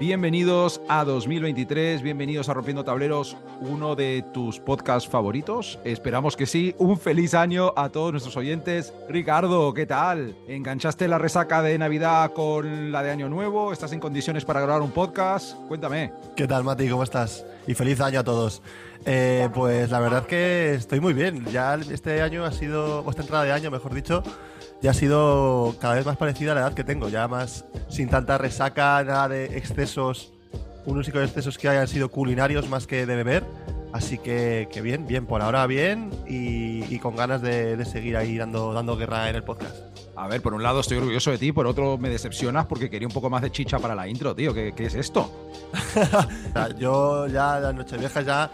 Bienvenidos a 2023, bienvenidos a Rompiendo Tableros, uno de tus podcasts favoritos. Esperamos que sí. Un feliz año a todos nuestros oyentes. Ricardo, ¿qué tal? ¿Enganchaste la resaca de Navidad con la de Año Nuevo? ¿Estás en condiciones para grabar un podcast? Cuéntame. ¿Qué tal, Mati? ¿Cómo estás? Y feliz año a todos. Eh, pues la verdad que estoy muy bien. Ya este año ha sido, o esta entrada de año, mejor dicho, ya ha sido cada vez más parecida a la edad que tengo, ya más sin tanta resaca, nada de excesos, unos únicos excesos que hayan sido culinarios más que de beber. Así que, que bien, bien, por ahora bien y, con ganas de, seguir ahí dando, dando guerra en el podcast. A ver, por un lado estoy orgulloso de ti, por otro me decepcionas porque quería un poco más de chicha para la intro, tío. ¿Qué, qué es esto? yo ya las Nocheviejas ya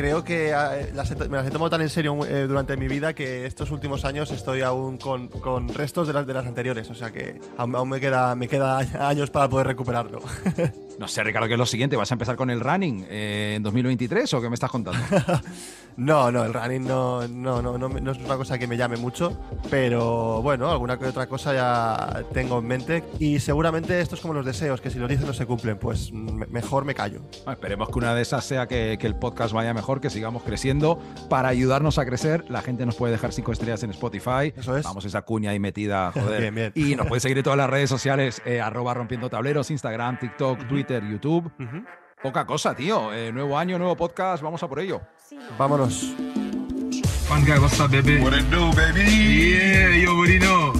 creo que eh, me las he tomado tan en serio eh, durante mi vida que estos últimos años estoy aún con, restos de las, de las anteriores. O sea que aún, me, queda, me queda años para poder recuperarlo. No sé, Ricardo, ¿qué es lo siguiente? ¿Vas a empezar con el running eh, en 2023 o qué me estás contando? no, no, el running no, no, no, no, es una cosa que me llame mucho, pero bueno, alguna que otra cosa ya tengo en mente y seguramente esto es como los deseos, que si los dices no se cumplen, pues mejor me callo. esperemos que una de esas sea que, que, el podcast vaya mejor, que sigamos creciendo. Para ayudarnos a crecer, la gente nos puede dejar cinco estrellas en Spotify. Eso es. Vamos, esa cuña ahí metida, joder. bien, bien. Y nos puede seguir en todas las redes sociales, eh, arroba rompiendo tableros, Instagram, TikTok, Twitter YouTube. Poca cosa, tío. Eh, nuevo año, nuevo podcast, vamos a por ello. Vámonos. Fun guy, what's up, baby? What it do, baby? Yeah, yo, what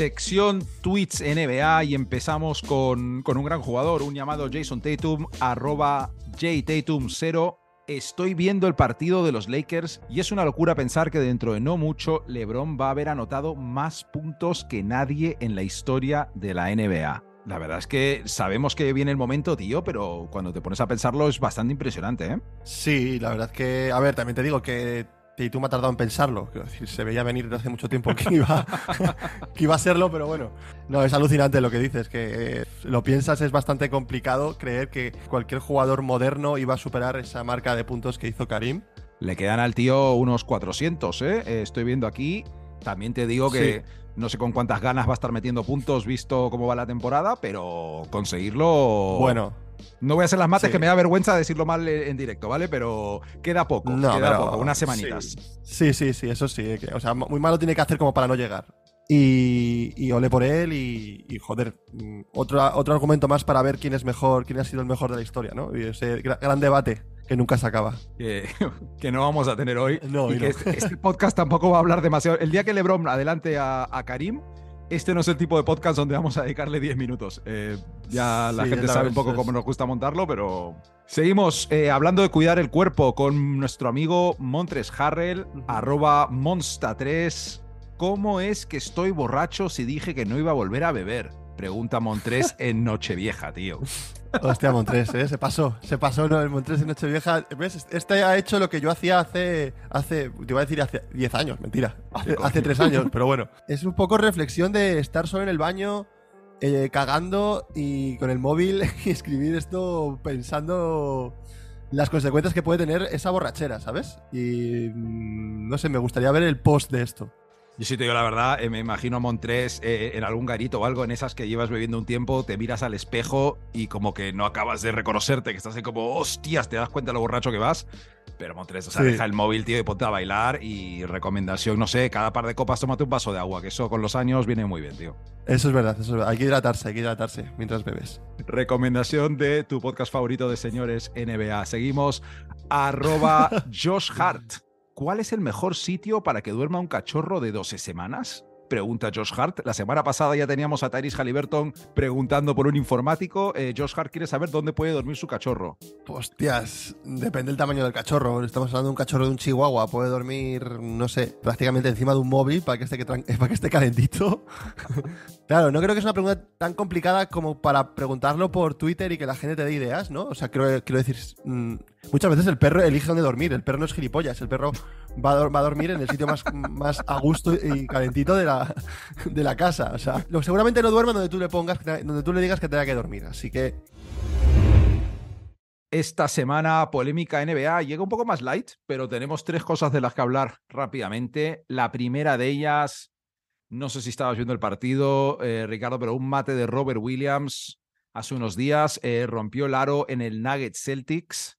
sección Tweets NBA y empezamos con, con un gran jugador, un llamado Jason Tatum, arroba JTatum0. Estoy viendo el partido de los Lakers y es una locura pensar que dentro de no mucho LeBron va a haber anotado más puntos que nadie en la historia de la NBA. La verdad es que sabemos que viene el momento, tío, pero cuando te pones a pensarlo es bastante impresionante, ¿eh? Sí, la verdad es que, a ver, también te digo que y tú me has tardado en pensarlo. Quiero decir, se veía venir desde hace mucho tiempo que iba, que iba a serlo, pero bueno. No, es alucinante lo que dices, que eh, lo piensas, es bastante complicado creer que cualquier jugador moderno iba a superar esa marca de puntos que hizo Karim. Le quedan al tío unos 400, ¿eh? ¿eh? Estoy viendo aquí. También te digo que no sé con cuántas ganas va a estar metiendo puntos visto cómo va la temporada, pero conseguirlo. Bueno, no voy a hacer las mates que me da vergüenza decirlo mal en directo, ¿vale? Pero queda poco, queda poco, unas semanitas. Sí, sí, sí, eso sí. O sea, muy malo tiene que hacer como para no llegar. Y, y ole por él y, joder, mm, otro, otro argumento más para ver quién es mejor, quién ha sido el mejor de la historia, ¿no? Y ese gran debate que nunca se acaba. Que, no vamos a tener hoy. No, y, que este, este, podcast tampoco va a hablar demasiado. El día que LeBron adelante a, a Karim, este no es el tipo de podcast donde vamos a dedicarle 10 minutos. Eh, ya la gente sabe un poco cómo nos gusta montarlo, pero seguimos eh, hablando de cuidar el cuerpo con nuestro amigo Montres Harrell, arroba Monsta3. ¿Cómo es que estoy borracho si dije que no iba a volver a beber? Pregunta Montres en Nochevieja, tío. Hostia, Montres, ¿eh? se pasó, se pasó ¿no? el Montres en Nochevieja. ¿Ves? Este ha hecho lo que yo hacía hace, hace, te iba a decir hace 10 años, mentira, hace, hace 3 años, pero bueno. Es un poco reflexión de estar solo en el baño, eh, cagando y con el móvil y escribir esto pensando las consecuencias que puede tener esa borrachera, ¿sabes? Y mm, no sé, me gustaría ver el post de esto. Yo sí te digo la verdad, eh, me imagino a Montrés eh, en algún garito o algo, en esas que llevas bebiendo un tiempo, te miras al espejo y como que no acabas de reconocerte, que estás ahí como, hostias, te das cuenta de lo borracho que vas. Pero Montrés, o sea, deja el móvil, tío, y ponte a bailar. Y recomendación, no sé, cada par de copas tómate un vaso de agua, que eso con los años viene muy bien, tío. Eso es verdad, eso es verdad. Hay que hidratarse, hay que hidratarse mientras bebes. Recomendación de tu podcast favorito de señores NBA. Seguimos arroba Josh Hart. ¿Cuál es el mejor sitio para que duerma un cachorro de 12 semanas? Pregunta Josh Hart. La semana pasada ya teníamos a Tyrese Halliburton preguntando por un informático. Eh, Josh Hart quiere saber dónde puede dormir su cachorro. Hostias, depende del tamaño del cachorro. Estamos hablando de un cachorro de un chihuahua. Puede dormir, no sé, prácticamente encima de un móvil para que esté, para que esté calentito. Claro, no creo que es una pregunta tan complicada como para preguntarlo por Twitter y que la gente te dé ideas, ¿no? O sea, quiero, decir, mm, muchas veces el perro elige dónde dormir, el perro no es gilipollas, el perro va a, dormir en el sitio más, más a gusto y calentito de la, de la casa. Lo- seguramente no duerme donde tú le pongas, donde tú le digas que tenga que dormir. Así que Esta semana, polémica NBA llega un poco más light, pero tenemos tres cosas de las que hablar rápidamente. La primera de ellas, no sé si estabas viendo el partido, eh, Ricardo, pero un mate de Robert Williams hace unos días eh, rompió el aro en el Nugget Celtics.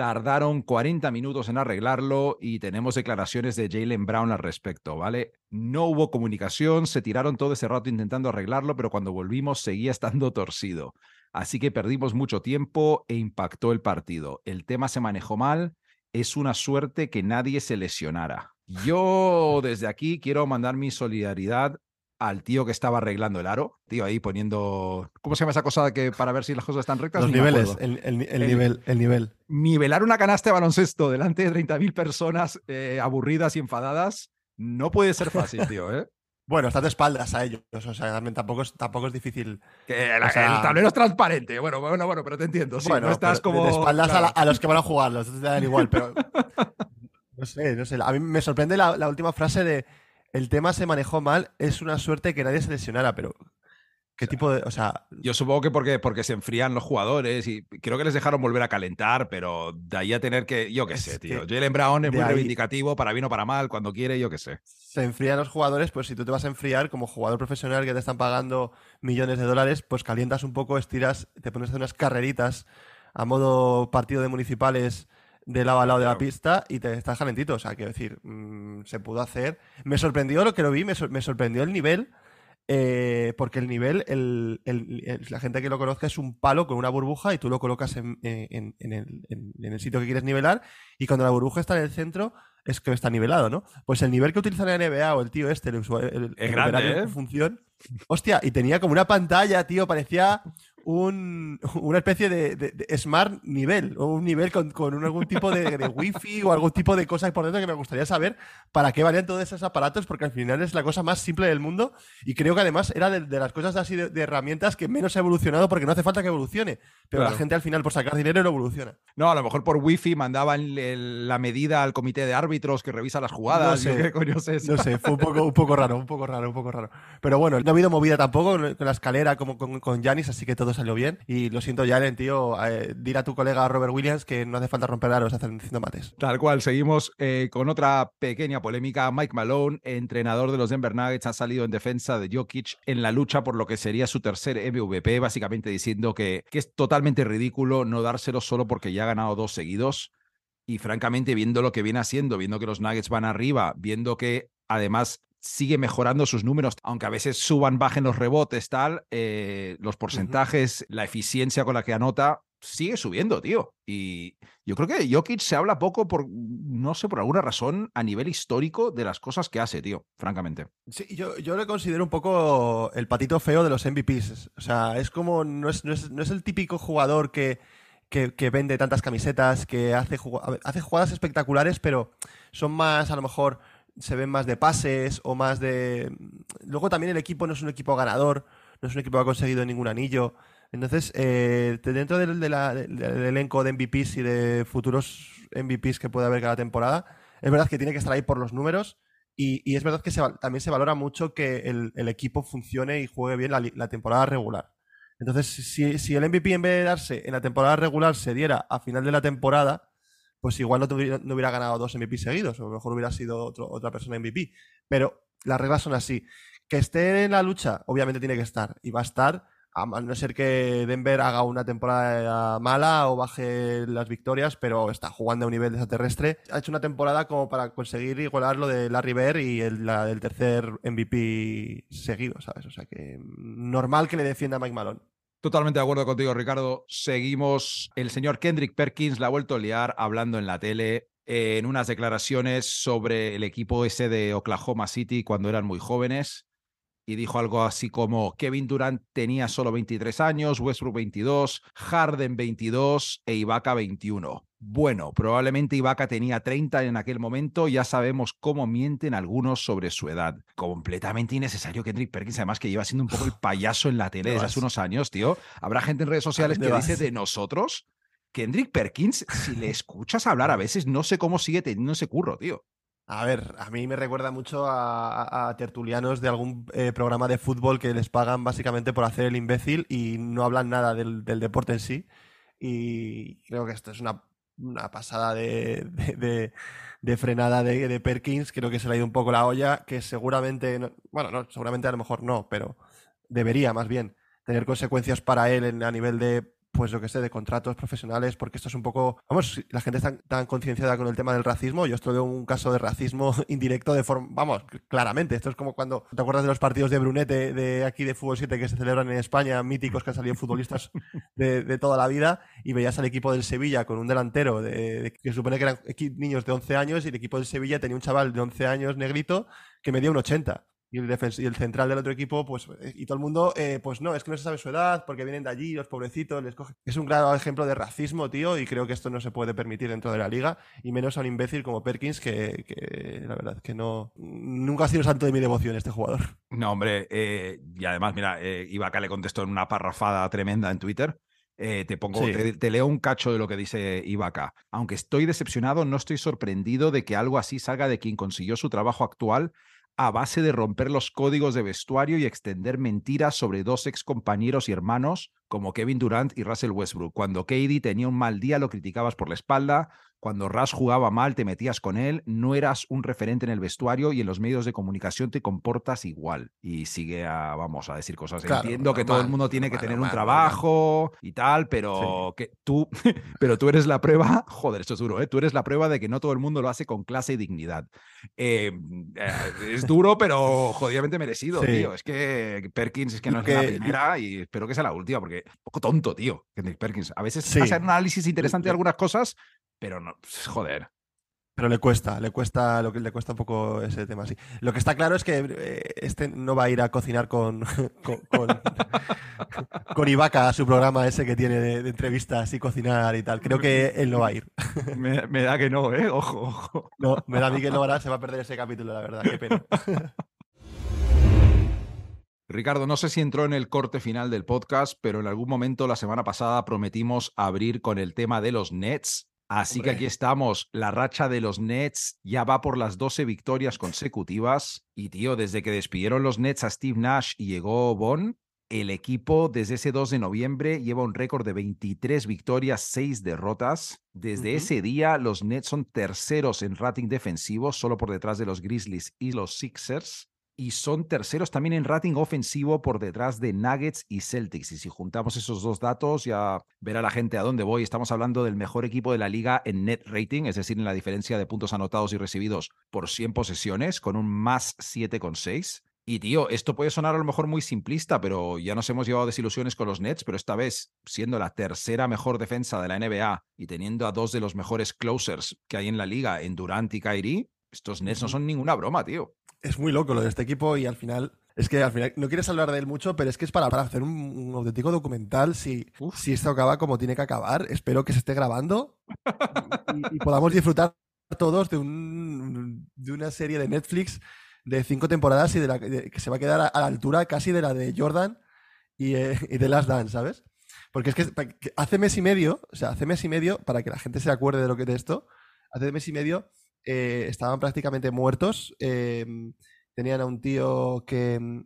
Tardaron 40 minutos en arreglarlo y tenemos declaraciones de Jalen Brown al respecto, ¿vale? No hubo comunicación, se tiraron todo ese rato intentando arreglarlo, pero cuando volvimos seguía estando torcido. Así que perdimos mucho tiempo e impactó el partido. El tema se manejó mal. Es una suerte que nadie se lesionara. Yo desde aquí quiero mandar mi solidaridad al tío que estaba arreglando el aro. Tío, ahí poniendo. ¿Cómo se llama esa cosa que para ver si las cosas están rectas? los Ni niveles, el, el- el El- nivel, el nivel. Nivelar una canasta de baloncesto delante de 30.000 personas eh, aburridas y enfadadas no puede ser fácil, tío, ¿eh? Bueno, estás de espaldas a ellos, o sea, también tampoco es, tampoco es difícil. Que la- O sea- el tablero es transparente. Bueno, bueno, bueno, pero te entiendo. Sí, bueno, no estás como. de espaldas a, la- claro. a los que van a jugar, los te dan igual, pero no sé, no sé. A mí me sorprende la, la última frase de el tema se manejó mal, es una suerte que nadie se lesionara, pero ¿qué tipo de, o sea, Yo supongo que porque, porque se enfrían los jugadores y creo que les dejaron volver a calentar, pero de ahí a tener que, yo qué sé, tío. Jalen Brown es muy ahí- reivindicativo, para bien o para mal, cuando quiere, yo qué sé. se enfrían los jugadores, pues si tú te vas a enfriar como jugador profesional que te están pagando millones de dólares, pues calientas un poco, estiras, te pones a hacer unas carreritas a modo partido de municipales de lado a lado de la pista y te estás calentito. O sea, quiero decir, mm, se pudo hacer. Me sorprendió lo que lo vi, me, sor- me sorprendió el nivel. eh, porque el nivel, el- el- el- la gente que lo conozca es un palo con una burbuja y tú lo colocas en, en- en el, en- en el sitio que quieres nivelar y cuando la burbuja está en el centro es que está nivelado, ¿no? Pues el nivel que utiliza la NBA o el tío este, el usuario, el, Es el grande, ¿eh? función, hostia, y tenía como una pantalla, tío, parecía un, una especie de, de- de smart nivel o un nivel con, con algún tipo de, de wifi o algún tipo de cosa por dentro que me gustaría saber para qué valían todos esos aparatos porque al final es la cosa más simple del mundo y creo que además era de, las cosas así de, herramientas que menos ha evolucionado porque no hace falta que evolucione, pero Claro. la gente al final por sacar dinero no evoluciona. No, a lo mejor por wifi mandaban el- la medida al comité de árbitros que revisa las jugadas. No sé. qué coño sé. No sé, fue un poco, un poco raro, un poco raro, un poco raro. Pero bueno, no ha habido movida tampoco con la escalera como con, Giannis, así que todo salió bien. Y lo siento, Jalen, tío, eh, dile a tu colega Robert Williams que no hace falta romper aros haciendo mates. Tal cual, seguimos eh, con otra pequeña polémica. Mike Malone, entrenador de los Denver Nuggets, ha salido en defensa de Jokic en la lucha por lo que sería su tercer MVP, básicamente diciendo que, que es totalmente ridículo no dárselo solo porque ya ha ganado dos seguidos. Y francamente, viendo lo que viene haciendo, viendo que los Nuggets van arriba, viendo que además sigue mejorando sus números, aunque a veces suban, bajen los rebotes, tal, eh, los porcentajes, la eficiencia con la que anota, sigue subiendo, tío. Y yo creo que Jokic se habla poco por, no sé, por alguna razón, a nivel histórico de las cosas que hace, tío, francamente. Sí, yo, yo le considero un poco el patito feo de los MVPs. O sea, es como, no es, no es, no es el típico jugador que, que, que vende tantas camisetas, que hace, hace jugadas espectaculares, pero son más, a lo mejor, se ven más de pases o más de... Luego también el equipo no es un equipo ganador, no es un equipo que ha conseguido ningún anillo. Entonces, eh, de- dentro del, elenco de MVPs y de futuros MVPs que puede haber cada temporada, es verdad que tiene que estar ahí por los números. Y, y es verdad que se también se valora mucho que el, equipo funcione y juegue bien la, la temporada regular. Entonces, si, si el MVP en vez de darse en la temporada regular se diera a final de la temporada, pues igual no, tuviera- no hubiera ganado dos MVP seguidos, o a lo mejor hubiera sido otro- otra persona MVP. Pero las reglas son así. Que esté en la lucha, obviamente tiene que estar, y va a estar, a no ser que Denver haga una temporada mala o baje las victorias, pero está jugando a un nivel extraterrestre. Ha hecho una temporada como para conseguir igualar lo de Larry Bird y el, la del tercer MVP seguido, ¿sabes? O sea que mm, normal que le defienda a Mike Malone. Totalmente de acuerdo contigo, Ricardo. Seguimos. El señor Kendrick Perkins la ha vuelto a liar hablando en la tele en unas declaraciones sobre el equipo ese de Oklahoma City cuando eran muy jóvenes. Y dijo algo así como Kevin Durant tenía solo 23 años, Westbrook 22, Harden 22 e Ibaka 21. Bueno, probablemente Ibaka tenía 30 en aquel momento, ya sabemos cómo mienten algunos sobre su edad. Completamente innecesario Kendrick Perkins, además que lleva siendo un poco el payaso en la tele desde hace unos años, tío. Habrá gente en redes sociales que dice de nosotros, Kendrick Perkins, si le escuchas hablar a veces, no sé cómo sigue teniendo ese curro, tío. A ver, a mí me recuerda mucho a, tertulianos de algún eh, programa de fútbol que les pagan básicamente por hacer el imbécil y no hablan nada del, deporte en sí. Y creo que esto es una, pasada de, frenada de, Perkins. Creo que se le ha ido un poco la olla, que seguramente, bueno, no, seguramente a lo mejor no, pero debería más bien tener consecuencias para él a nivel de pues lo que sé, de contratos profesionales, porque esto es un poco, vamos, la gente está tan concienciada con el tema del racismo, yo esto veo un caso de racismo indirecto de forma, vamos, claramente, esto es como cuando, ¿te acuerdas de los partidos de Brunete de aquí de Fútbol 7 que se celebran en España, míticos que han salido futbolistas de, toda la vida, y veías al equipo del Sevilla con un delantero de, que supone que eran niños de 11 años y el equipo del Sevilla tenía un chaval de 11 años negrito que medía un 80 y el, y el central del otro equipo, pues, eh, y todo el mundo, eh, pues no, es que no se sabe su edad, porque vienen de allí, los pobrecitos, les cogen. Es un claro ejemplo de racismo, tío, y creo que esto no se puede permitir dentro de la liga, y menos a un imbécil como Perkins, que, la verdad que no. Nunca ha sido santo de mi devoción este jugador. No, hombre, eh, y además, mira, eh, Ibaka le contestó en una parrafada tremenda en Twitter. te pongo, te, te, leo un cacho de lo que dice Ibaka. Aunque estoy decepcionado, no estoy sorprendido de que algo así salga de quien consiguió su trabajo actual a base de romper los códigos de vestuario y extender mentiras sobre dos ex compañeros y hermanos como Kevin Durant y Russell Westbrook. Cuando Katie tenía un mal día lo criticabas por la espalda, cuando Rush jugaba mal, te metías con él, no eras un referente en el vestuario y en los medios de comunicación te comportas igual. Y sigue a, vamos a decir cosas. Entiendo que todo el mundo tiene que tener un trabajo y tal, pero que tú, pero tú eres la prueba, joder, esto es duro, ¿eh? tú eres la prueba de que no todo el mundo lo hace con clase y dignidad. Em, eh, es duro, pero jodidamente merecido, tío. Es que Perkins es que no es la primera y espero que sea la última, porque un poco tonto, tío, Kendrick Perkins. A veces hace un análisis interesante de algunas cosas, pero no, pues, joder. Pero le cuesta, le cuesta, lo que le cuesta un poco ese tema así. Lo que está claro es que eh, este no va a ir a cocinar con, con, con, Ibaka a su programa ese que tiene de, entrevistas y cocinar y tal. Creo que él no va a ir. Me, da que no, ¿eh? Ojo, ojo. No, me da a mí que no hará, se va a perder ese capítulo, la verdad. Qué pena. Ricardo, no sé si entró en el corte final del podcast, pero en algún momento la semana pasada prometimos abrir con el tema de los Nets Así que aquí estamos. La racha de los Nets ya va por las 12 victorias consecutivas. Y tío, desde que despidieron los Nets a Steve Nash y llegó Bon, el equipo desde ese 2 de noviembre lleva un récord de 23 victorias, 6 derrotas. Desde ese día, los Nets son terceros en rating defensivo, solo por detrás de los Grizzlies y los Sixers y son terceros también en rating ofensivo por detrás de Nuggets y Celtics. Y si juntamos esos dos datos, ya verá la gente a dónde voy. Estamos hablando del mejor equipo de la liga en net rating, es decir, en la diferencia de puntos anotados y recibidos por 100 posesiones, con un más 7,6. Y tío, esto puede sonar a lo mejor muy simplista, pero ya nos hemos llevado desilusiones con los Nets, pero esta vez siendo la tercera mejor defensa de la NBA y teniendo a dos de los mejores closers que hay en la liga, en Durant y Kyrie, estos Nets no son ninguna broma, tío es muy loco lo de este equipo y al final es que al final no quieres hablar de él mucho, pero es que es para, para hacer un, auténtico documental. Si, si esto acaba como tiene que acabar, espero que se esté grabando y, podamos disfrutar todos de, un, de una serie de Netflix de cinco temporadas y de la, que se va a quedar a, la altura casi de la de Jordan y, eh, y de Last Dance, ¿sabes? Porque es que hace mes y medio, o sea, hace mes y medio, para que la gente se acuerde de lo que es esto, hace mes y medio eh, estaban prácticamente muertos. Em, tenían a un tío que em,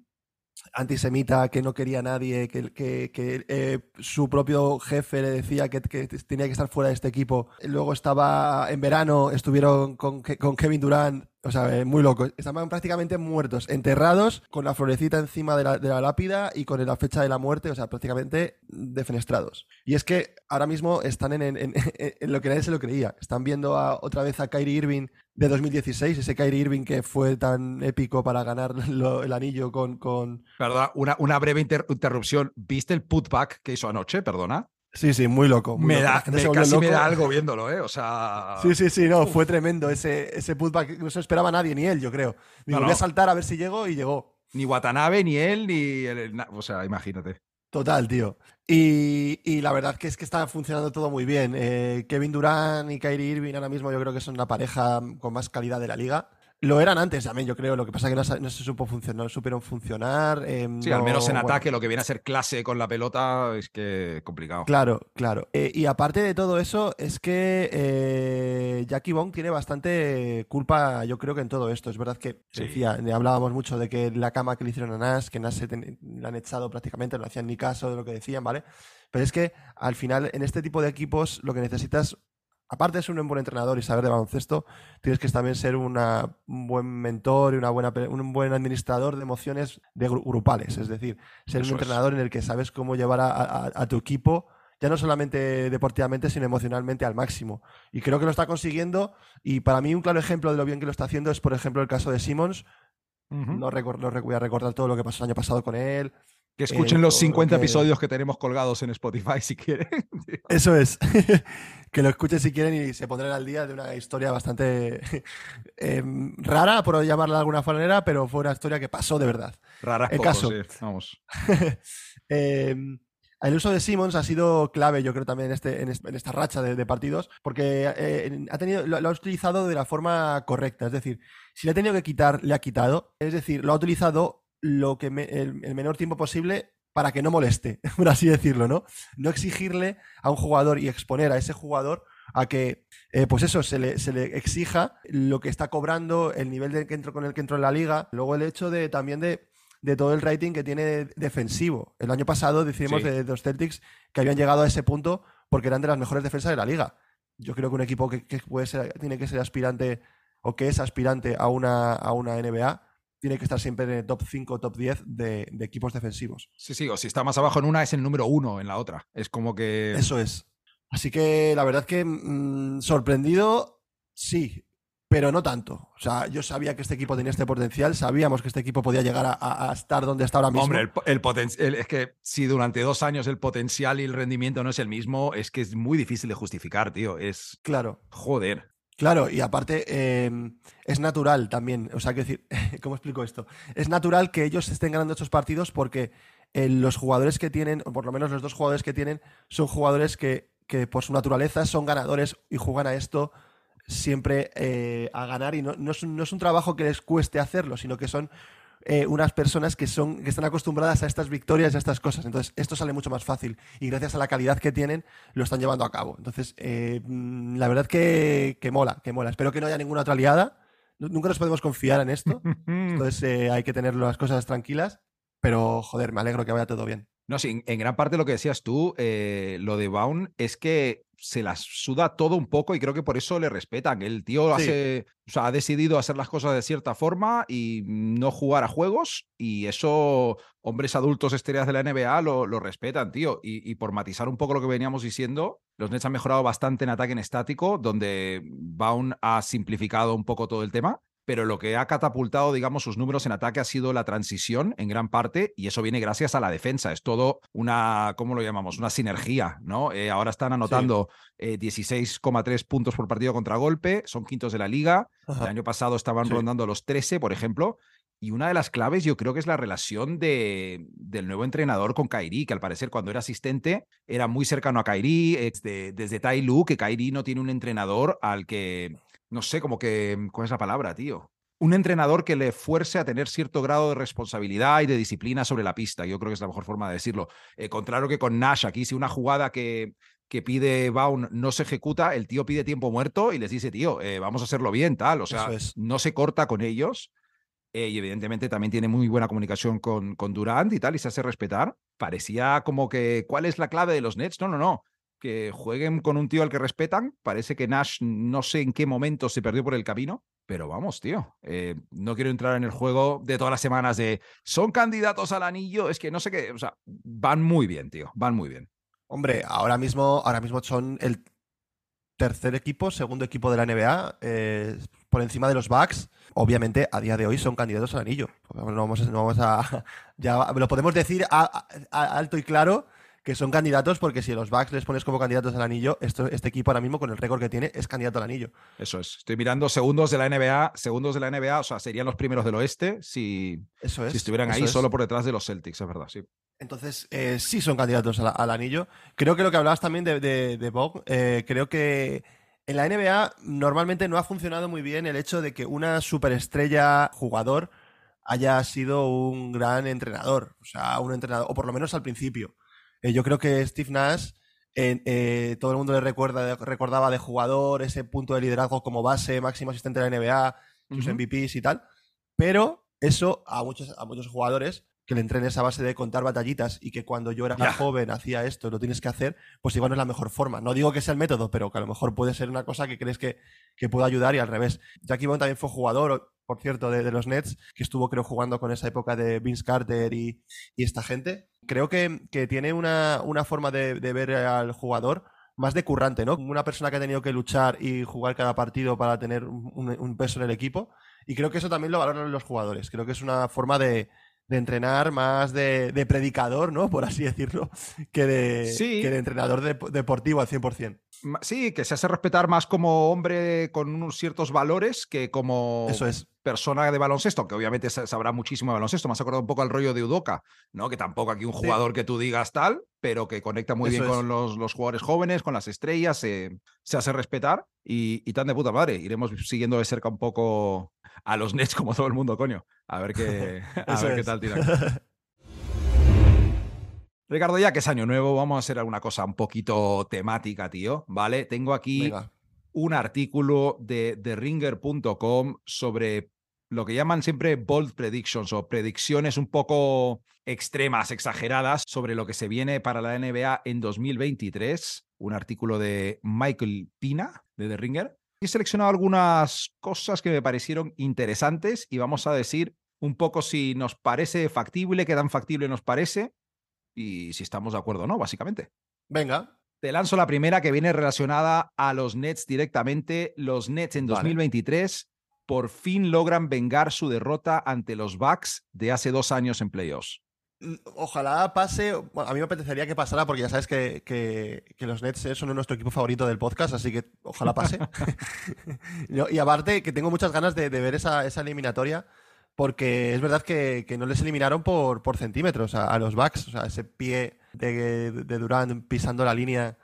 antisemita que no quería a nadie, que, que, eh, su propio jefe le decía que, tenía que estar fuera de este equipo. Luego estaba en verano, estuvieron con, con Kevin Durant o sea, eh, muy loco. Estaban prácticamente muertos, enterrados, con la florecita encima de la, lápida y con la fecha de la muerte, o sea, prácticamente defenestrados. Y es que ahora mismo están en, lo que nadie se lo creía. Están viendo otra vez a Kyrie Irving de 2016, ese Kyrie Irving que fue tan épico para ganar el anillo con... con... Perdona, una, una breve interrupción. ¿Viste el putback que hizo anoche? Perdona. Sí, sí, muy loco. me Da, casi me da algo viéndolo, ¿eh? O sea. Sí, sí, sí, no, fue tremendo ese, ese putback. No se esperaba nadie, ni él, yo creo. Digo, voy a saltar a ver si llego y llegó. Ni Watanabe, ni él, ni. o sea, imagínate. Total, tío. Y, y, la verdad que es que está funcionando todo muy bien. Eh, Kevin Durant y Kyrie Irving ahora mismo yo creo que son la pareja con más calidad de la liga. Lo eran antes también, yo creo. Lo que pasa es que no, se supo funcionar, no supieron funcionar. Eh, sí, al menos en ataque, lo que viene a ser clase con la pelota es que complicado. Claro, claro. Eh, y aparte de todo eso, es que eh, Jackie Bong tiene bastante culpa, yo creo que en todo esto. Es verdad que decía, hablábamos mucho de que la cama que le hicieron a Nash, que Nash se la han echado prácticamente, no hacían ni caso de lo que decían, ¿vale? Pero es que al final, en este tipo de equipos, lo que necesitas aparte de ser un buen entrenador y saber de baloncesto, tienes que también ser un buen mentor y una buena, un buen administrador de emociones de grupales. Es decir, ser un entrenador en el que sabes cómo llevar a, tu equipo, ya no solamente deportivamente, sino emocionalmente al máximo. Y creo que lo está consiguiendo. Y para mí un claro ejemplo de lo bien que lo está haciendo es, por ejemplo, el caso de Simmons. no, voy a recordar todo lo que pasó el año pasado con él, que escuchen los 50 episodios que tenemos colgados en Spotify si quieren. Eso es. que lo escuchen si quieren y se pondrán al día de una historia bastante em, rara, por llamarla de alguna manera, pero fue una historia que pasó de verdad. Rara, el caso. Vamos. Em, el uso de Simmons ha sido clave, yo creo, también en, este, en, esta racha de, partidos, porque eh, ha tenido, lo, ha utilizado de la forma correcta. Es decir, si le ha tenido que quitar, le ha quitado. Es decir, lo ha utilizado lo que el, menor tiempo posible para que no moleste, por así decirlo, ¿no? No exigirle a un jugador y exponer a ese jugador a que, eh, pues eso, se le, se le, exija lo que está cobrando, el nivel de que entro con el que entró en la liga, luego el hecho de también de, todo el rating que tiene defensivo. El año pasado decimos de, los Celtics que habían llegado a ese punto porque eran de las mejores defensas de la liga. Yo creo que un equipo que, puede ser, tiene que ser aspirante o que es aspirante a una, a una NBA tiene que estar siempre en el top 5, top 10 de, equipos defensivos. Sí, sí, o si está más abajo en una, es el número uno en la otra. Es como que. Eso es. Así que la verdad que mm, sorprendido, sí, pero no tanto. O sea, yo sabía que este equipo tenía este potencial, sabíamos que este equipo podía llegar a, estar donde está ahora mismo. Hombre, el, el, es que si durante dos años el potencial y el rendimiento no es el mismo, es que es muy difícil de justificar, tío. Es. Claro. Joder. Claro, y aparte em, es natural también, o sea, que decir, ¿cómo explico esto? Es natural que ellos estén ganando estos partidos porque eh, los jugadores que tienen, o por lo menos los dos jugadores que tienen, son jugadores que, que por su naturaleza son ganadores y juegan a esto siempre eh, a ganar y no, no, es, no es un trabajo que les cueste hacerlo, sino que son eh, unas personas que, son, que están acostumbradas a estas victorias, a estas cosas. Entonces, esto sale mucho más fácil y gracias a la calidad que tienen, lo están llevando a cabo. Entonces, eh, mm, la verdad que, que, mola, que mola. Espero que no haya ninguna otra liada. Nunca nos podemos confiar en esto. Entonces, eh, hay que tener las cosas tranquilas. Pero, joder, me alegro que vaya todo bien. No, sí, en gran parte lo que decías tú, lo de Baun, es que se las suda todo un poco y creo que por eso le respetan. El tío hace, ha decidido hacer las cosas de cierta forma y no jugar a juegos y eso hombres adultos estrellas de la NBA lo, lo respetan, tío. Y, y, por matizar un poco lo que veníamos diciendo, los Nets han mejorado bastante en ataque en estático, donde Baun ha simplificado un poco todo el tema pero lo que ha catapultado, digamos, sus números en ataque ha sido la transición en gran parte, y eso viene gracias a la defensa. Es todo una, ¿cómo lo llamamos? Una sinergia, ¿no? Eh, ahora están anotando 16,3 eh, puntos por partido contra golpe, son quintos de la liga. El año pasado estaban rondando los 13, por ejemplo. Y una de las claves yo creo que es la relación de, del nuevo entrenador con Kairi, que al parecer cuando era asistente era muy cercano a Kairi, desde, desde Tai Lu, que Kairi no tiene un entrenador al que no sé, como que, mm, ¿cuál es la palabra, tío? Un entrenador que le fuerce a tener cierto grado de responsabilidad y de disciplina sobre la pista. Yo creo que es la mejor forma de decirlo. Eh, contrario que con Nash, aquí si una jugada que, que pide Baun no se ejecuta, el tío pide tiempo muerto y les dice, tío, eh, vamos a hacerlo bien, tal. O sea, no se corta con ellos. Eh, y evidentemente también tiene muy buena comunicación con, con Durant y tal, y se hace respetar. Parecía como que, ¿cuál es la clave de los Nets? No, no, no que jueguen con un tío al que respetan. Parece que Nash no sé en qué momento se perdió por el camino, pero vamos, tío. Eh, no quiero entrar en el juego de todas las semanas de son candidatos al anillo. Es que no sé qué. O sea, van muy bien, tío. Van muy bien. Hombre, ahora mismo, ahora mismo son el tercer equipo, segundo equipo de la NBA, eh, por encima de los Bucks. Obviamente, a día de hoy son candidatos al anillo. No vamos, a, ya lo podemos decir alto y claro que son candidatos porque si los Bucks les pones como candidatos al anillo, esto, este equipo ahora mismo con el récord que tiene es candidato al anillo. Eso es. Estoy mirando segundos de la NBA, segundos de la NBA, o sea, serían los primeros del oeste si, Eso es. si estuvieran eso ahí es. solo por detrás de los Celtics, es verdad, sí. Entonces, eh, sí son candidatos al, al anillo. Creo que lo que hablabas también de, de, de Bob, eh, creo que en la NBA normalmente no ha funcionado muy bien el hecho de que una superestrella jugador haya sido un gran entrenador. O sea, un entrenador, o por lo menos al principio. Eh, yo creo que Steve Nash, eh, eh, todo el mundo le recuerda, recordaba de jugador, ese punto de liderazgo como base, máximo asistente de la NBA, sus. MVPs y tal. Pero eso a muchos, a muchos jugadores que le entren esa base de contar batallitas y que cuando yo era Ya. joven hacía esto, lo tienes que hacer, pues igual no es la mejor forma. No digo que sea el método, pero que a lo mejor puede ser una cosa que crees que, que puede ayudar y al revés. Jackie Bond también fue jugador, por cierto, de, de los Nets, que estuvo creo jugando con esa época de Vince Carter y, y esta gente. Creo que, que tiene una, una forma de, de ver al jugador más de currante, ¿no? Una persona que ha tenido que luchar y jugar cada partido para tener un- un peso en el equipo. Y creo que eso también lo valoran los jugadores. Creo que es una forma de, de entrenar más de, de predicador, ¿no? Por así decirlo, que de, Sí. que de entrenador de- deportivo al 100%. Ma- Sí, que se hace respetar más como hombre con unos ciertos valores que como Eso es. persona de baloncesto, que obviamente sa- sabrá muchísimo de baloncesto. Me has acordado un poco al rollo de Udoka, ¿no? Que tampoco aquí un jugador que tú digas tal, pero que conecta muy Eso bien es. con los, los jugadores jóvenes, con las estrellas, se, se hace respetar y, y tan de puta madre. Iremos siguiendo de cerca un poco a los Nets como todo el mundo, coño. A ver qué, a ver qué tal tiran. Ricardo, ya que es año nuevo, vamos a hacer alguna cosa un poquito temática, tío. ¿Vale? Tengo aquí Venga. un artículo de TheRinger.com sobre lo que llaman siempre bold predictions o predicciones un poco extremas, exageradas sobre lo que se viene para la NBA en 2023. Un artículo de Michael Pina de The Ringer. He seleccionado algunas cosas que me parecieron interesantes y vamos a decir un poco si nos parece factible, qué tan factible nos parece y si estamos de acuerdo o no, básicamente. Venga. Te lanzo la primera que viene relacionada a los Nets directamente. Los Nets en Vale. 2023 por fin logran vengar su derrota ante los Bucks de hace dos años en playoffs. Ojalá pase. Bueno, a mí me apetecería que pasara porque ya sabes que, que- que los Nets son nuestro equipo favorito del podcast, así que ojalá pase. Y aparte, que tengo muchas ganas de, de ver esa, esa eliminatoria porque es verdad que, que no les eliminaron por, por centímetros a, a los Bucks. O sea, ese pie de, de Durant pisando la línea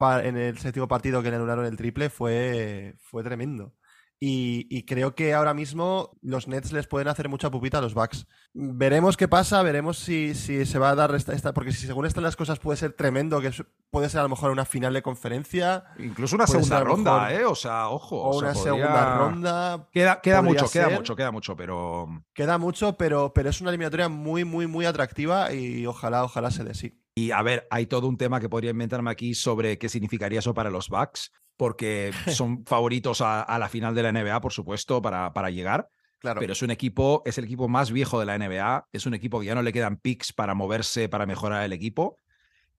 en el séptimo partido que le anularon el triple fue, fue tremendo. Y, y creo que ahora mismo los Nets les pueden hacer mucha pupita a los Bucks. Veremos qué pasa, veremos si, si se va a dar esta, esta- Porque si según están las cosas puede ser tremendo, que puede ser a lo mejor una final de conferencia Incluso una segunda ronda, mejor- ¿eh? O sea, ojo. o sea, una podría- segunda ronda. Queda, queda mucho, queda mucho, queda mucho, pero. Queda mucho, pero, pero es una eliminatoria muy, muy, muy atractiva y ojalá, ojalá se dé sí. Y a ver, hay todo un tema que podría inventarme aquí sobre qué significaría eso para los Bucks, porque son favoritos a, a la final de la NBA, por supuesto, para, para llegar. Claro. Pero es un equipo, es el equipo más viejo de la NBA, es un equipo que ya no le quedan picks para moverse, para mejorar el equipo.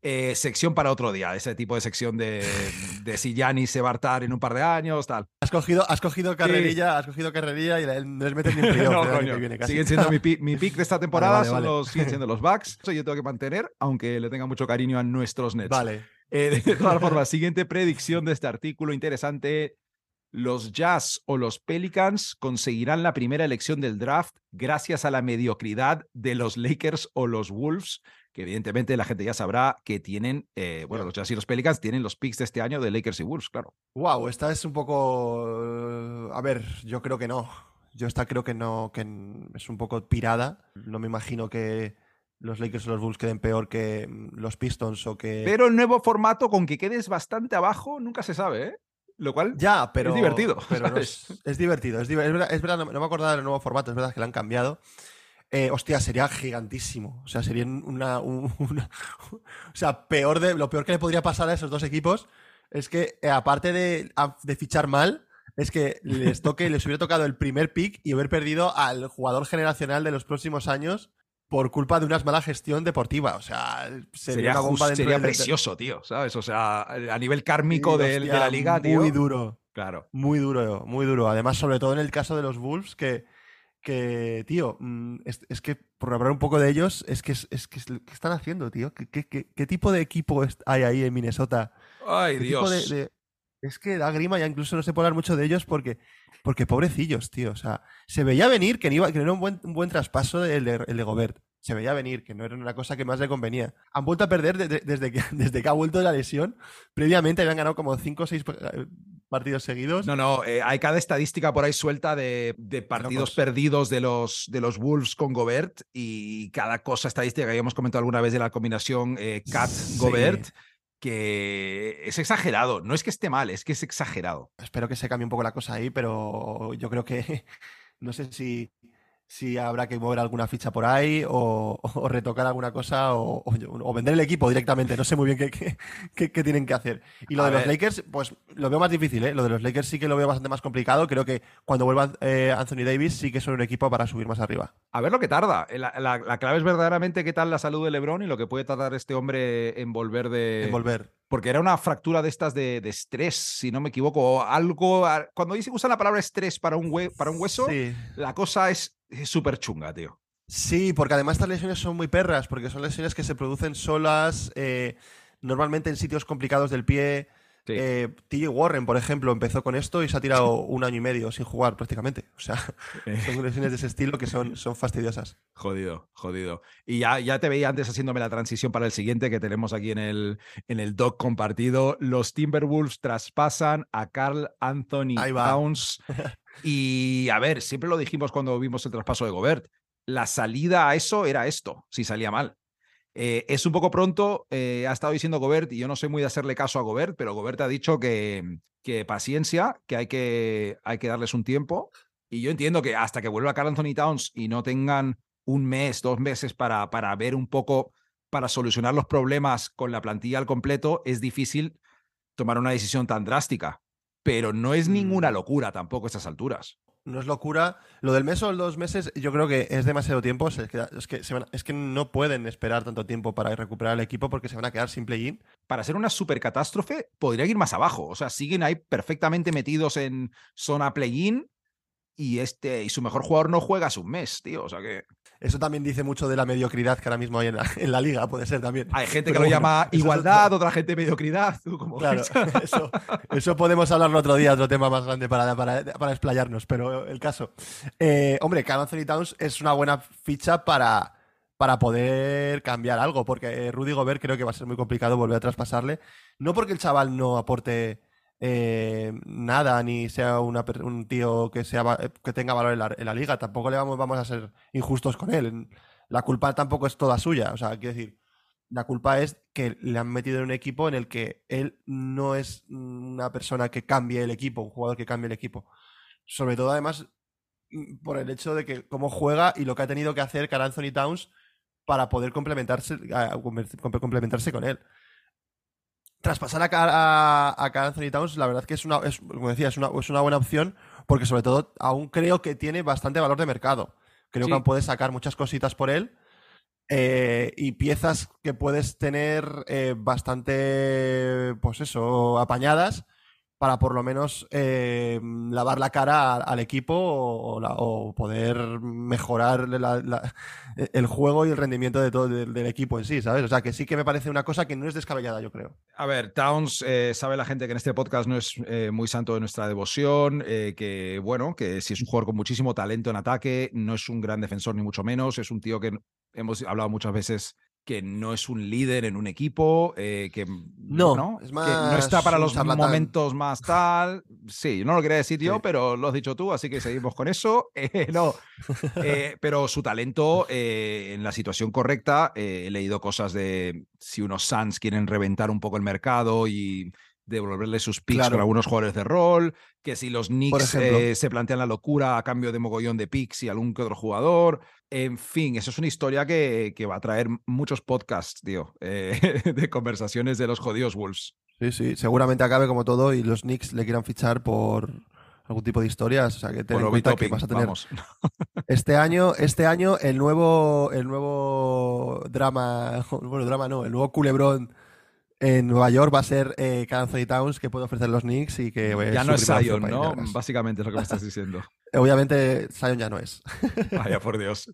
Eh, sección para otro día, ese tipo de sección de, de si Giannis se va a hartar en un par de años, tal. Has cogido, has cogido carrerilla, has cogido carrerilla y no les metes ni un No, coño. que viene casi. Siguen siendo mi, mi pick de esta temporada, vale, son vale. los- siguen siendo los Bucks. Eso yo tengo que mantener, aunque le tenga mucho cariño a nuestros Nets. Vale. Eh, de todas formas, siguiente predicción de este artículo interesante. Los Jazz o los Pelicans conseguirán la primera elección del draft gracias a la mediocridad de los Lakers o los Wolves, que evidentemente la gente ya sabrá que tienen, eh, bueno, los Jazz y los Pelicans tienen los picks de este año de Lakers y Wolves, claro. Wow, esta es un poco. eh, A ver, yo creo que no. Yo esta creo que no, que es un poco pirada. No me imagino que los Lakers o los Bulls queden peor que mm, los Pistons o que. Pero el nuevo formato con que quedes bastante abajo nunca se sabe, ¿eh? Lo cual Ya, pero. divertido, Pero no es, es divertido. Es, es verdad, es verdad, no, no me acordaba del nuevo formato, es verdad que lo han cambiado. Eh, hostia, sería gigantísimo. O sea, sería una, un- una- O sea, peor de, lo peor que le podría pasar a esos dos equipos es que, eh, aparte de, de fichar mal, es que les toque, les hubiera tocado el primer pick y haber perdido al jugador generacional de los próximos años por culpa de una mala gestión deportiva. O sea, sería, sería, una bomba just- sería del- precioso, tío, ¿sabes? O sea, a nivel kármico Sí, de, hostia, la liga, tío. Muy duro. Claro. Muy duro, muy duro. Además, sobre todo en el caso de los Wolves, que, que, tío, mm, es, es que por hablar un poco de ellos, es que, es, es que ¿qué están haciendo, tío? ¿Qué, qué- qué- qué tipo de equipo hay ahí en Minnesota? Ay, ¿Qué tipo Dios. de- de- Es que da grima, ya incluso no puede hablar mucho de ellos porque, porque pobrecillos, tío. O sea, se veía venir que no, iba, que no era un buen, un buen traspaso el de, el de Gobert. Se veía venir que no era una cosa que más le convenía. Han vuelto a perder de- de- desde, que, desde que ha vuelto la lesión. Previamente habían ganado como 5 o 6 partidos seguidos. No, no, eh, hay cada estadística por ahí suelta de, de partidos locos. perdidos de los, de los Wolves con Gobert y cada cosa estadística que habíamos comentado alguna vez de la combinación eh, Cat-Gobert, que es exagerado. No es que esté mal, es que es exagerado. Espero que se cambie un poco la cosa ahí, pero yo creo que no sé si, si habrá que mover alguna ficha por ahí o, o retocar alguna cosa o, o- o vender el equipo directamente. No sé muy bien qué, qué- qué- qué tienen que hacer. Y lo A de los. Lakers, pues lo veo más difícil, ¿eh? Lo de los Lakers sí que lo veo bastante más complicado. Creo que cuando vuelva eh, Anthony Davis sí que son un equipo para subir más arriba. A ver lo que tarda. Eh, La, la- la clave es verdaderamente qué tal la salud de LeBron y lo que puede tardar este hombre en volver de. En volver. Porque era una fractura de estas de, de estrés, si no me equivoco. o algo. Cuando dice, usan la palabra estrés para un, hue- para un hueso, Sí. la cosa es es súper chunga, tío. Sí, porque además estas lesiones son muy perras, porque son lesiones que se producen solas, eh, normalmente en sitios complicados del pie. Sí. Eh, TJ Warren, por ejemplo, empezó con esto y se ha tirado un año y medio sin jugar prácticamente. O sea, son lesiones de ese estilo que son, son fastidiosas. Jodido, jodido. Y ya, ya te veía antes haciéndome la transición para el siguiente que tenemos aquí en el, en el doc compartido. Los Timberwolves traspasan a Carl Anthony. Towns. Y a ver, siempre lo dijimos cuando vimos el traspaso de Gobert. La salida a eso era esto, si salía mal. Eh, es un poco pronto, eh, ha estado diciendo Gobert, y yo no soy muy de hacerle caso a Gobert, pero Gobert ha dicho que, que paciencia, que hay, que hay que darles un tiempo. Y yo entiendo que hasta que vuelva Carl Anthony Towns y no tengan un mes, dos meses para, para ver un poco, para solucionar los problemas con la plantilla al completo, es difícil tomar una decisión tan drástica. Pero no es ninguna Mm. locura tampoco a estas alturas. No es locura. Lo del mes o los dos meses, yo creo que es demasiado tiempo. Es que, es que, es que no pueden esperar tanto tiempo para recuperar el equipo porque se van a quedar sin play-in. Para ser una super catástrofe, podrían ir más abajo. O sea, siguen ahí perfectamente metidos en zona play-in y, este, y su mejor jugador no juega hace un mes, tío. O sea que Eso también dice mucho de la mediocridad que ahora mismo hay en la, en la liga, puede ser también. hay gente Pero que lo llama es igualdad, otra gente mediocridad. Tú como Claro, ves. eso, eso podemos hablarlo otro día, otro tema más grande para, para, para explayarnos, pero el caso. Eh, hombre, Carl Anthony Towns es una buena ficha para, para poder cambiar algo, porque eh, Rudy Gobert creo que va a ser muy complicado volver a traspasarle. No porque el chaval no aporte eh, nada, ni sea un tío que, sea, que tenga valor en la, liga, tampoco le vamos, a ser injustos con él. La culpa tampoco es toda suya, o sea, quiero decir, la culpa es que le han metido en un equipo en el que él no es una persona que cambie el equipo, un jugador que cambie el equipo. Sobre todo, además, por el hecho de que cómo juega y lo que ha tenido que hacer Carl Anthony Towns para poder complementarse, complementarse con él. Traspasar a, a, a Carl Anthony Towns, la verdad que es una, es, como decía, es una, es una buena opción, porque sobre todo aún creo que tiene bastante valor de mercado. Creo Sí. que puedes sacar muchas cositas por él. eh, y piezas que puedes tener eh, bastante, pues eso, apañadas para por lo menos eh, lavar la cara al equipo o, poder mejorar el juego y el rendimiento de todo del, equipo en sí, ¿sabes? O sea, que sí que me parece una cosa que no es descabellada, yo creo. A ver, Towns, eh, sabe la gente que en este podcast no es eh, muy santo de nuestra devoción, que bueno, que si es un jugador con muchísimo talento en ataque, no es un gran defensor ni mucho menos, es un tío que hemos hablado muchas veces que no es un líder en un equipo, eh, que No, bueno, es que no más está para los charlatán. momentos más tal. Sí, no lo quería decir yo, Sí. pero lo has dicho tú, así que seguimos con eso. Eh, no, eh, pero su talento en la situación correcta, he leído cosas de si unos Suns quieren reventar un poco el mercado y devolverle sus picks Claro. con algunos jugadores de rol, que si los Knicks eh, se plantean la locura a cambio de mogollón de picks y algún que otro jugador. En fin, eso es una historia que, que va a traer muchos podcasts, tío, eh, de conversaciones de los jodidos Wolves. Sí, sí, seguramente acabe como todo y los Knicks le quieran fichar por algún tipo de historias. O sea, que ten en cuenta que vas a tener vamos. Este año, este año el nuevo, el nuevo drama, bueno, drama no, el nuevo culebrón en Nueva York va a ser eh, Anthony Towns que puede ofrecer los Knicks y que eh, Ya no es Zion, ¿no? Básicamente es lo que me estás diciendo. Obviamente Zion ya no es. Vaya, por Dios.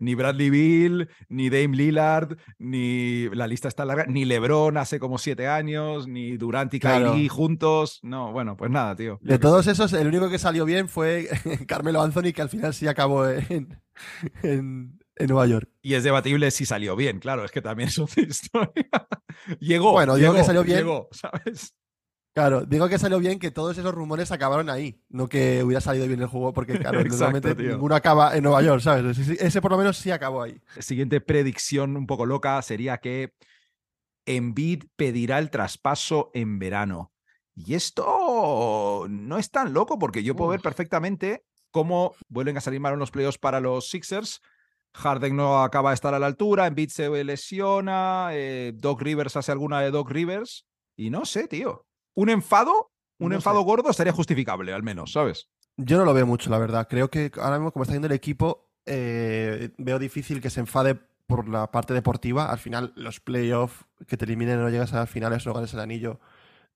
Ni Bradley Bill, ni Dame Lillard, ni la lista está larga, ni LeBron hace como siete años, ni Durant y Claro. Kyrie juntos. No, bueno, pues nada, tío. De todos esos, el único que salió bien fue Carmelo Anthony, que al final sí acabó en, en- en Nueva York. Y es debatible si salió bien, claro, es que también es otra historia. llegó. Bueno, digo llegó, que salió bien. Llegó, ¿sabes? Claro, digo que salió bien que todos esos rumores acabaron ahí, no que hubiera salido bien el juego, porque claro, Exacto, normalmente tío. ninguno acaba en Nueva York, ¿sabes? Ese, por lo menos sí acabó ahí. Siguiente predicción un poco loca sería que Embiid pedirá el traspaso en verano. Y esto no es tan loco porque yo puedo ver perfectamente cómo vuelven a salir mal en los playoffs para los Sixers. Harden no acaba de estar a la altura, Embiid se lesiona, eh, Doc Rivers hace alguna de Doc Rivers. Y no sé, tío. Un enfado, un No enfado sé. gordo estaría justificable, al menos, ¿sabes? Yo no lo veo mucho, la verdad. Creo que ahora mismo, como está yendo el equipo, eh, veo difícil que se enfade por la parte deportiva. Al final, los playoffs que te eliminen no llegas a las finales, no ganes el anillo.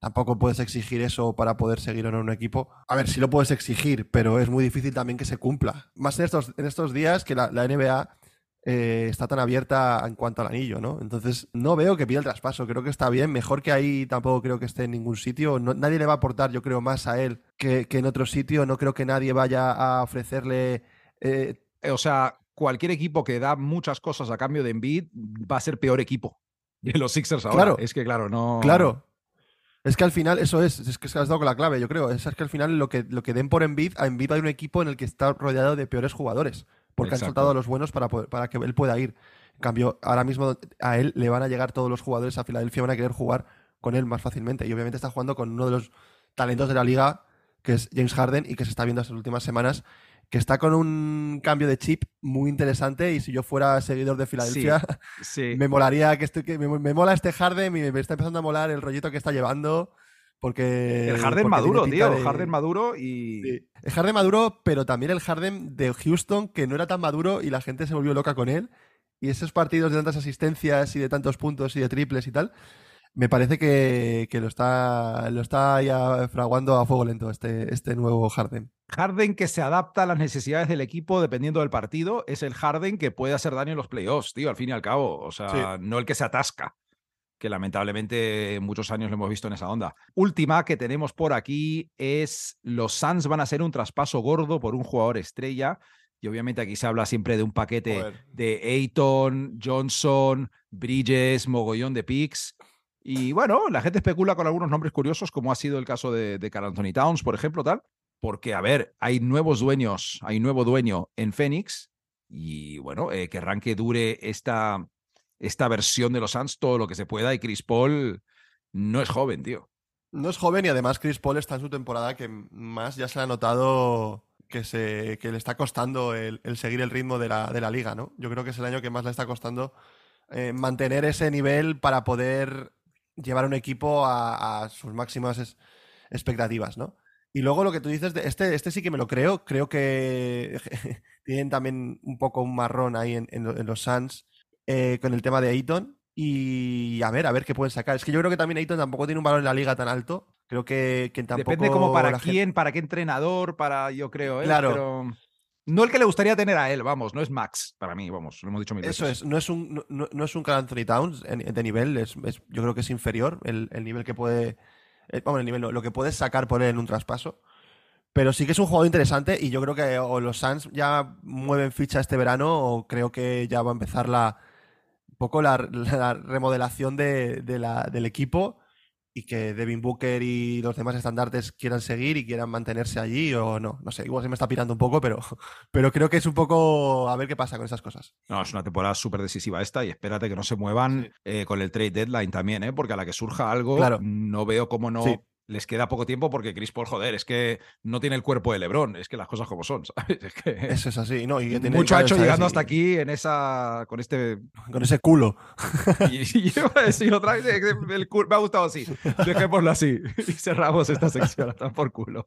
Tampoco puedes exigir eso para poder seguir en un equipo. A ver, sí lo puedes exigir, pero es muy difícil también que se cumpla. Más en estos, en estos días que la, la NBA eh, está tan abierta en cuanto al anillo, ¿no? Entonces, no veo que pida el traspaso. Creo que está bien. Mejor que ahí tampoco creo que esté en ningún sitio. No- nadie le va a aportar, yo creo, más a él que, que en otro sitio. No creo que nadie vaya a ofrecerle. eh, Eh, O sea, cualquier equipo que da muchas cosas a cambio de Embiid va a ser peor equipo de los Sixers ahora. Claro. Es que, claro, no. Claro. Es que al final, eso es, es que has dado con la clave, yo creo. Es que al final lo que, lo que den por Embiid, a Embiid hay un equipo en el que está rodeado de peores jugadores. Porque Exacto. han soltado a los buenos para, poder- para que él pueda ir. En cambio, ahora mismo a él le van a llegar todos los jugadores a Filadelfia, van a querer jugar con él más fácilmente. Y obviamente está jugando con uno de los talentos de la liga, que es James Harden, y que se está viendo estas últimas semanas, que está con un cambio de chip muy interesante. Y si yo fuera seguidor de Filadelfia, Sí. me molaría que, estoy, que me, me mola este Harden y me está empezando a molar el rollito que está llevando. Porque. El Harden porque maduro, tío. de- Harden maduro y. Sí. El Harden maduro, pero también el Harden de Houston, que no era tan maduro y la gente se volvió loca con él. Y esos partidos de tantas asistencias y de tantos puntos y de triples y tal, me parece que, que lo está lo está ya fraguando a fuego lento este, este nuevo Harden. Harden que se adapta a las necesidades del equipo dependiendo del partido es el Harden que puede hacer daño en los playoffs, tío, al fin y al cabo. O sea, no el que se atasca, que lamentablemente en muchos años lo hemos visto en esa onda. Última que tenemos por aquí es los Suns van a hacer un traspaso gordo por un jugador estrella. Y obviamente aquí se habla siempre de un paquete Joder. de Ayton, Johnson, Bridges, mogollón de picks. Y bueno, la gente especula con algunos nombres curiosos, como ha sido el caso de, de Karl Anthony Towns, por ejemplo, tal. Porque, a ver, hay nuevos dueños, hay nuevo dueño en Phoenix y, bueno, eh, querrán que dure esta, esta versión de los Suns todo lo que se pueda y Chris Paul no es joven, tío. No es joven y además Chris Paul está en su temporada que más ya se ha notado que, se, que le está costando el, el seguir el ritmo de la, de la liga, ¿no? Yo creo que es el año que más le está costando eh, mantener ese nivel para poder llevar un equipo a, a sus máximas es- expectativas, ¿no? Y luego lo que tú dices, de este, este sí que me lo creo, creo que tienen también un poco un marrón ahí en, en lo- en los Suns eh, con el tema de Ayton. Y a ver, a ver qué pueden sacar. Es que yo creo que también Ayton tampoco tiene un valor en la liga tan alto. Creo que, que tampoco. Depende como para quién, gente- para qué entrenador, para, yo creo, ¿eh? Claro. Pero no el que le gustaría tener a él, vamos, no es Max para mí, vamos, lo hemos dicho mil Eso veces. es, no es un, no- es un Carl Anthony Towns de nivel, es, es- yo creo que es inferior el, el nivel que puede. eh, vamos, el nivel, no, lo que puedes sacar por él en un traspaso. Pero sí que es un jugador interesante y yo creo que o los Suns ya mueven ficha este verano o creo que ya va a empezar la un poco la, la remodelación de, de la- del equipo y que Devin Booker y los demás estandartes quieran seguir y quieran mantenerse allí o no. No sé, igual se me está pirando un poco, pero, pero creo que es un poco a ver qué pasa con esas cosas. No, es una temporada súper decisiva esta y espérate que no se muevan Sí. eh, con el trade deadline también, ¿eh? porque a la que surja algo, Claro. no veo cómo no Sí. Les queda poco tiempo porque Chris Paul, joder, es que no tiene el cuerpo de Lebron, es que las cosas como son, ¿sabes? Es que Eso es así, ¿no? Y tiene- mucho ha hecho llegando hasta aquí en esa, con este Con ese culo. Y, yo iba a decir otra vez, el me ha gustado así. Dejémoslo así. Y cerramos esta sección, hasta por culo.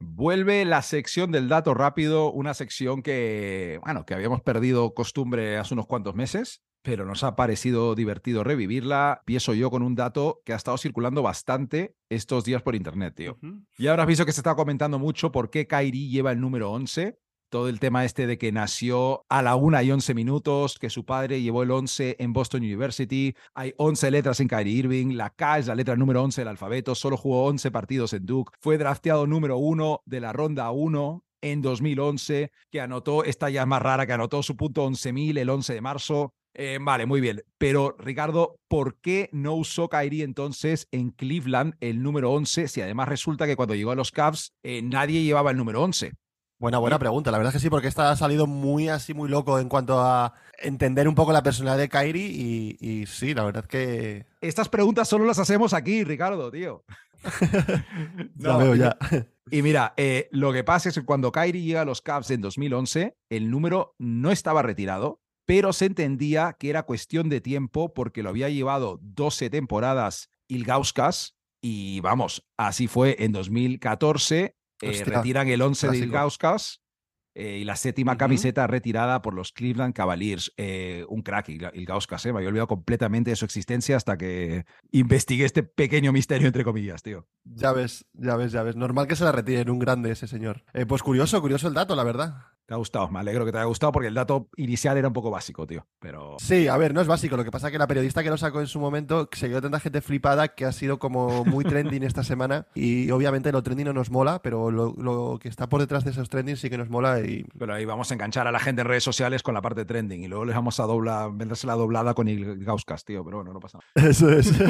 Vuelve la sección del dato rápido, una sección que, bueno, que habíamos perdido costumbre hace unos cuantos meses. Pero nos ha parecido divertido revivirla. Pienso yo con un dato que ha estado circulando bastante estos días por internet, tío. Y ahora visto que se está comentando mucho por qué Kairi lleva el número 11 todo el tema este de que nació a la una y 11 minutos, que su padre llevó el 11 en Boston University, hay 11 letras en Kyrie Irving, la K es la letra número 11 del alfabeto, solo jugó 11 partidos en Duke, fue drafteado número uno de la ronda 1 en 2011, que anotó, esta ya es más rara, que anotó su punto 11.000 el 11 de marzo. Eh, vale, muy bien. Pero, Ricardo, ¿por qué no usó Kyrie entonces en Cleveland el número 11 si además resulta que cuando llegó a los Cavs eh, nadie llevaba el número 11? Buena, buena pregunta. La verdad es que sí, porque esta ha salido muy así, muy loco en cuanto a entender un poco la personalidad de Kairi y, sí, la verdad es que... Estas preguntas solo las hacemos aquí, Ricardo, tío. no, veo ya. Y mira, eh, lo que pasa es que cuando Kairi llega a los Cavs en 2011, el número no estaba retirado, pero se entendía que era cuestión de tiempo porque lo había llevado 12 temporadas Ilgauskas y vamos, así fue en 2014 eh, retiran el 11 de Ilgauskas eh, y la séptima camiseta retirada por los Cleveland Cavaliers. Eh, un crack, Ilgauskas, ¿eh? me había olvidado completamente de su existencia hasta que investigué este pequeño misterio, entre comillas, tío. Ya ves, ya ves, ya ves. Normal que se la retiren, un grande ese señor. pues curioso, curioso el dato, la verdad. Te ha gustado, me alegro que te haya gustado porque el dato inicial era un poco básico, tío. Pero... Sí, a ver, no es básico. Lo que pasa es que la periodista que lo sacó en su momento se quedó tanta gente flipada que ha sido como muy trending esta semana. Y obviamente lo trending no nos mola, pero lo, que está por detrás de esos trending sí que nos mola. Y... Pero ahí vamos a enganchar a la gente en redes sociales con la parte trending y luego les vamos a doblar, venderse la doblada con Ilgauskas, tío. Pero bueno, no pasa nada. Eso es. de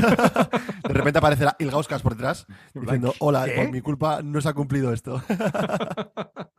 repente aparecerá Ilgauskas por detrás diciendo: Hola, por mi culpa no se ha cumplido esto.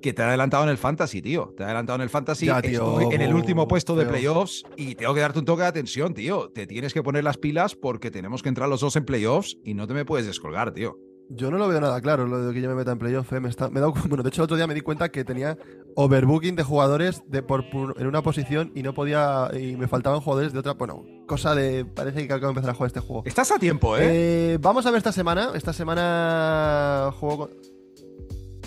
que te ha adelantado en el fantasy, tío. Te ha adelantado en el fantasy. Ya, tío, en el último puesto de playoffs y tengo que darte un toque de atención, tío. Te tienes que poner las pilas porque tenemos que entrar los dos en playoffs y no te me puedes descolgar, tío. Yo no lo veo nada claro, lo de que yo me meta en playoffs. Eh. Me, está, me bueno, de hecho, el otro día me di cuenta que tenía overbooking de jugadores de por, en una posición y no podía. Y me faltaban jugadores de otra. Bueno, cosa de. Parece que acabo de empezar a jugar este juego. Estás a tiempo, ¿eh? eh vamos a ver esta semana. Esta semana juego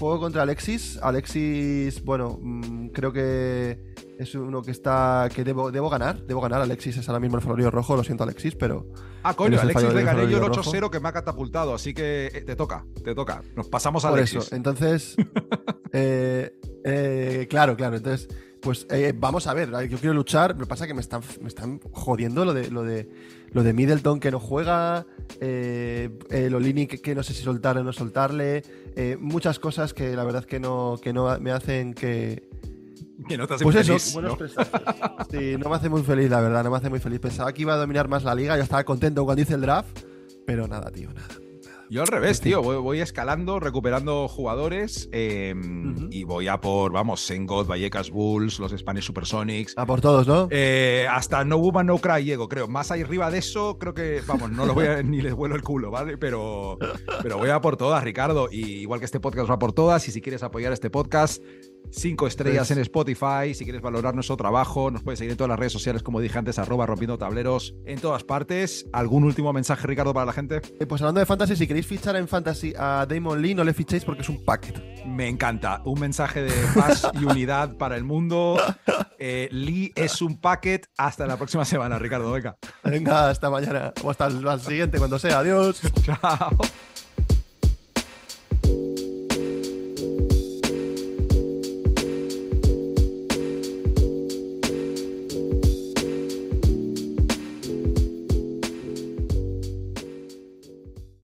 Juego contra Alexis. Alexis, bueno, mm, creo que es uno que está. que debo, debo ganar. Debo ganar. Alexis es ahora mismo el favorito rojo. Lo siento, Alexis, pero. Ah, coño, Alexis le gané yo el 8-0 que me ha catapultado. Así que eh, te toca, te toca. Nos pasamos a Por Alexis. eso, entonces. Eh, eh, claro, claro. Entonces, pues vamos a ver. Yo quiero luchar. Lo que pasa es que me están, me están jodiendo lo de, lo de lo de Middleton que no juega, eh, el Olini que, no sé si soltarle o no soltarle, eh, muchas cosas que la verdad que no, que no me hacen que... Que no te hace pues muy feliz, ¿no? Sí, no me hace muy feliz, la verdad, no me hace muy feliz. Pensaba que iba a dominar más la liga, yo estaba contento cuando hice el draft, pero nada, tío, nada. Yo al revés, tío. Voy, escalando, recuperando jugadores em, y voy a por, vamos, Sengot, Vallecas Bulls, los Spanish Supersonics. A por todos, ¿no? Eh, hasta No Woman No Cry llego, creo. Más arriba de eso, creo que, vamos, no lo voy a, ni les vuelo el culo, ¿vale? Pero, pero voy a por todas, Ricardo. Y igual que este podcast va por todas, y si quieres apoyar este podcast, cinco estrellas pues en Spotify. Si quieres valorar nuestro trabajo, nos puedes seguir en todas las redes sociales, como dije antes, arroba rompiendo tableros en todas partes. ¿Algún último mensaje, Ricardo, para la gente? Eh, pues hablando de fantasy, si queréis fichar en fantasy a Damon Lee, no le fichéis porque es un packet. Me encanta. Un mensaje de paz y unidad para el mundo. Eh, Lee es un packet. Hasta la próxima semana, Ricardo. Venga. Venga, hasta mañana. O hasta el siguiente, cuando sea. Adiós. Chao.